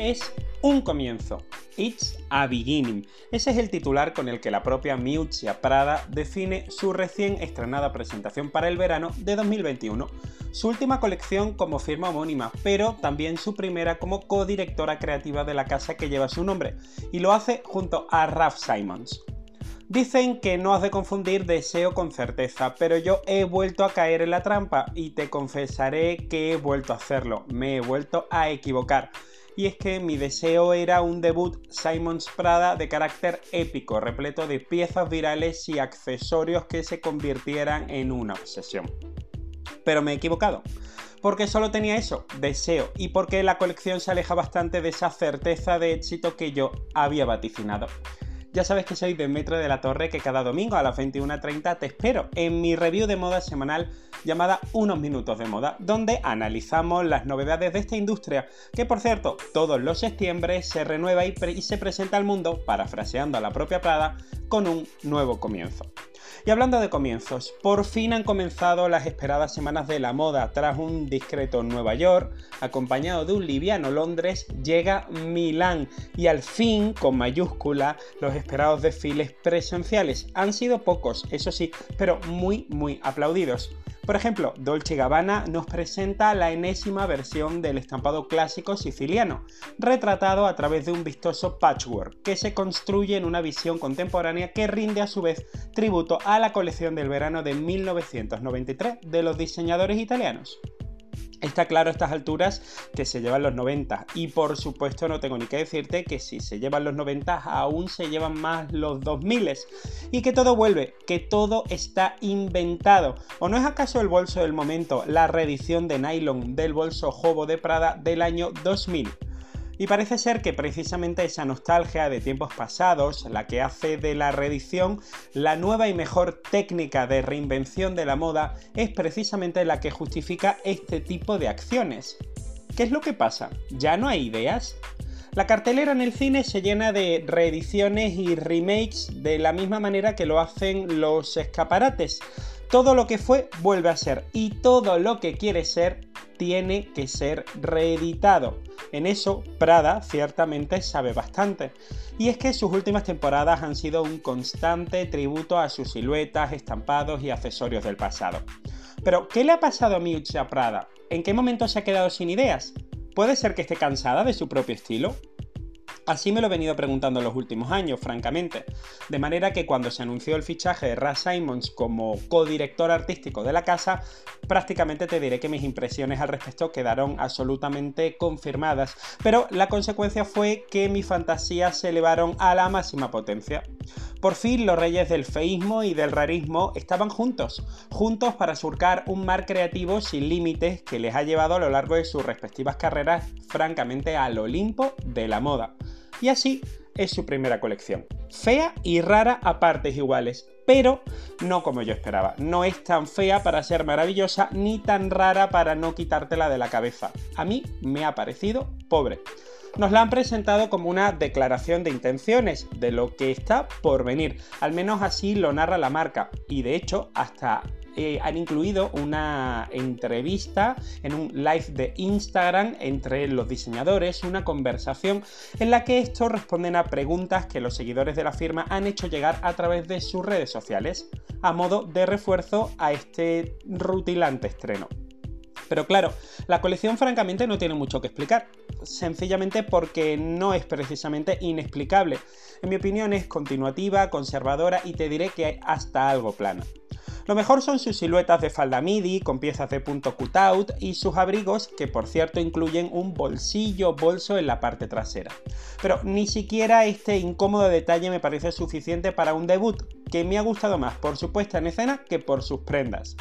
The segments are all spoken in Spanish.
es un comienzo. It's a beginning. Ese es el titular con el que la propia Miuccia Prada define su recién estrenada presentación para el verano de 2021. Su última colección como firma homónima, pero también su primera como codirectora creativa de la casa que lleva su nombre, y lo hace junto a Ralph Simons. Dicen que no has de confundir deseo con certeza, pero yo he vuelto a caer en la trampa y te confesaré que he vuelto a hacerlo, me he vuelto a equivocar. Y es que mi deseo era un debut Simons Prada de carácter épico, repleto de piezas virales y accesorios que se convirtieran en una obsesión. Pero me he equivocado porque solo tenía eso, deseo, y porque la colección se aleja bastante de esa certeza de éxito que yo había vaticinado. Ya sabes que soy de Metro de la Torre, que cada domingo a las 21.30 te espero en mi review de moda semanal llamada Unos Minutos de Moda, donde analizamos las novedades de esta industria, que por cierto, todos los septiembre se renueva y, y se presenta al mundo, parafraseando a la propia Prada, con un nuevo comienzo. Y hablando de comienzos, por fin han comenzado las esperadas semanas de la moda. Tras un discreto Nueva York, acompañado de un liviano Londres, llega Milán. Y al fin, con mayúscula, los esperados desfiles presenciales. Han sido pocos, eso sí, pero muy, muy aplaudidos. Por ejemplo, Dolce Gabbana nos presenta la enésima versión del estampado clásico siciliano, retratado a través de un vistoso patchwork que se construye en una visión contemporánea que rinde a su vez tributo a la colección del verano de 1993 de los diseñadores italianos. Está claro a estas alturas que se llevan los 90 y por supuesto no tengo ni que decirte que si se llevan los 90 aún se llevan más los 2000 y que todo vuelve, que todo está inventado. ¿O no es acaso el bolso del momento la reedición de nylon del bolso Jobo de Prada del año 2000? Y parece ser que precisamente esa nostalgia de tiempos pasados, la que hace de la reedición la nueva y mejor técnica de reinvención de la moda, es precisamente la que justifica este tipo de acciones. ¿Qué es lo que pasa? ¿Ya no hay ideas? La cartelera en el cine se llena de reediciones y remakes de la misma manera que lo hacen los escaparates. Todo lo que fue vuelve a ser y todo lo que quiere ser tiene que ser reeditado. En eso, Prada ciertamente sabe bastante. Y es que sus últimas temporadas han sido un constante tributo a sus siluetas, estampados y accesorios del pasado. Pero, ¿qué le ha pasado a Miuccia Prada? ¿En qué momento se ha quedado sin ideas? ¿Puede ser que esté cansada de su propio estilo? Así me lo he venido preguntando en los últimos años, francamente. De manera que cuando se anunció el fichaje de Ras Simons como codirector artístico de la casa, prácticamente te diré que mis impresiones al respecto quedaron absolutamente confirmadas. Pero la consecuencia fue que mis fantasías se elevaron a la máxima potencia. Por fin los reyes del feísmo y del rarismo estaban juntos, juntos para surcar un mar creativo sin límites que les ha llevado a lo largo de sus respectivas carreras francamente al Olimpo de la moda. Y así es su primera colección. Fea y rara a partes iguales, pero no como yo esperaba. No es tan fea para ser maravillosa ni tan rara para no quitártela de la cabeza. A mí me ha parecido pobre nos la han presentado como una declaración de intenciones de lo que está por venir. Al menos así lo narra la marca. Y de hecho, hasta eh, han incluido una entrevista en un live de Instagram entre los diseñadores, una conversación en la que estos responden a preguntas que los seguidores de la firma han hecho llegar a través de sus redes sociales, a modo de refuerzo a este rutilante estreno. Pero claro, la colección francamente no tiene mucho que explicar, sencillamente porque no es precisamente inexplicable. En mi opinión es continuativa, conservadora y te diré que hasta algo plana. Lo mejor son sus siluetas de falda midi con piezas de punto cutout y sus abrigos que por cierto incluyen un bolsillo bolso en la parte trasera. Pero ni siquiera este incómodo detalle me parece suficiente para un debut, que me ha gustado más por su puesta en escena que por sus prendas.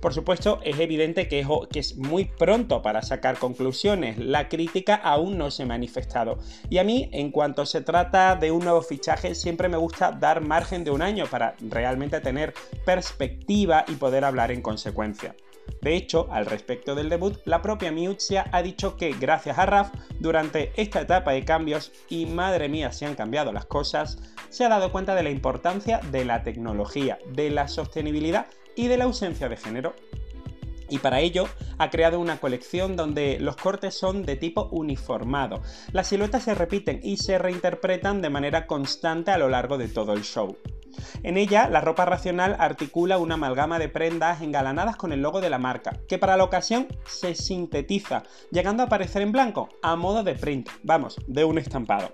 Por supuesto, es evidente que es, muy pronto para sacar conclusiones, la crítica aún no se ha manifestado. Y a mí, en cuanto se trata de un nuevo fichaje, siempre me gusta dar margen de un año para realmente tener perspectiva y poder hablar en consecuencia. De hecho, al respecto del debut, la propia Miuccia ha dicho que gracias a Raf, durante esta etapa de cambios, y madre mía si han cambiado las cosas, se ha dado cuenta de la importancia de la tecnología, de la sostenibilidad y de la ausencia de género. y para ello ha creado una colección donde los cortes son de tipo uniformado. Las siluetas se repiten y se reinterpretan de manera constante a lo largo de todo el show. En ella, la ropa racional articula una amalgama de prendas engalanadas con el logo de la marca, que para la ocasión se sintetiza, llegando a aparecer en blanco, a modo de print, vamos, de un estampado.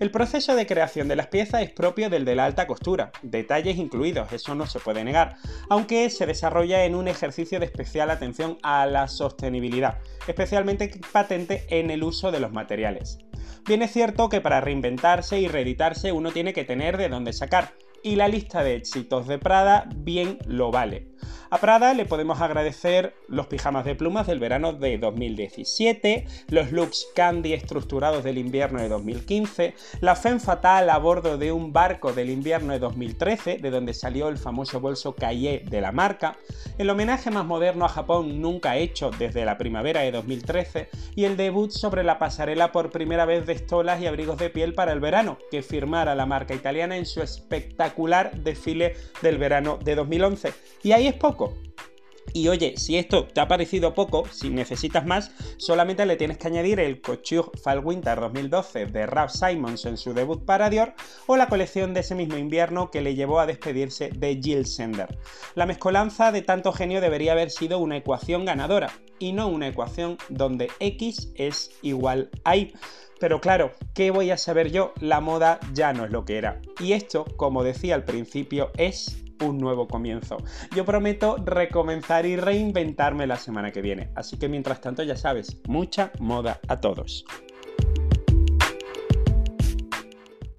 El proceso de creación de las piezas es propio del de la alta costura, detalles incluidos, eso no se puede negar, aunque se desarrolla en un ejercicio de especial atención a la sostenibilidad, especialmente patente en el uso de los materiales. Bien es cierto que para reinventarse y reeditarse uno tiene que tener de dónde sacar, y la lista de éxitos de Prada bien lo vale. A Prada le podemos agradecer los pijamas de plumas del verano de 2017, los looks candy estructurados del invierno de 2015, la femme fatal a bordo de un barco del invierno de 2013, de donde salió el famoso bolso Cahier de la marca, el homenaje más moderno a Japón nunca hecho desde la primavera de 2013 y el debut sobre la pasarela por primera vez de estolas y abrigos de piel para el verano, que firmara la marca italiana en su espectacular desfile del verano de 2011. Y ahí es y oye, si esto te ha parecido poco, si necesitas más, solamente le tienes que añadir el Couture Fall Winter 2012 de Ralph Simons en su debut para Dior o la colección de ese mismo invierno que le llevó a despedirse de Jill Sender. La mezcolanza de tanto genio debería haber sido una ecuación ganadora y no una ecuación donde X es igual a Y. Pero claro, ¿qué voy a saber yo? La moda ya no es lo que era. Y esto, como decía al principio, es un nuevo comienzo. Yo prometo recomenzar y reinventarme la semana que viene. Así que mientras tanto ya sabes, mucha moda a todos.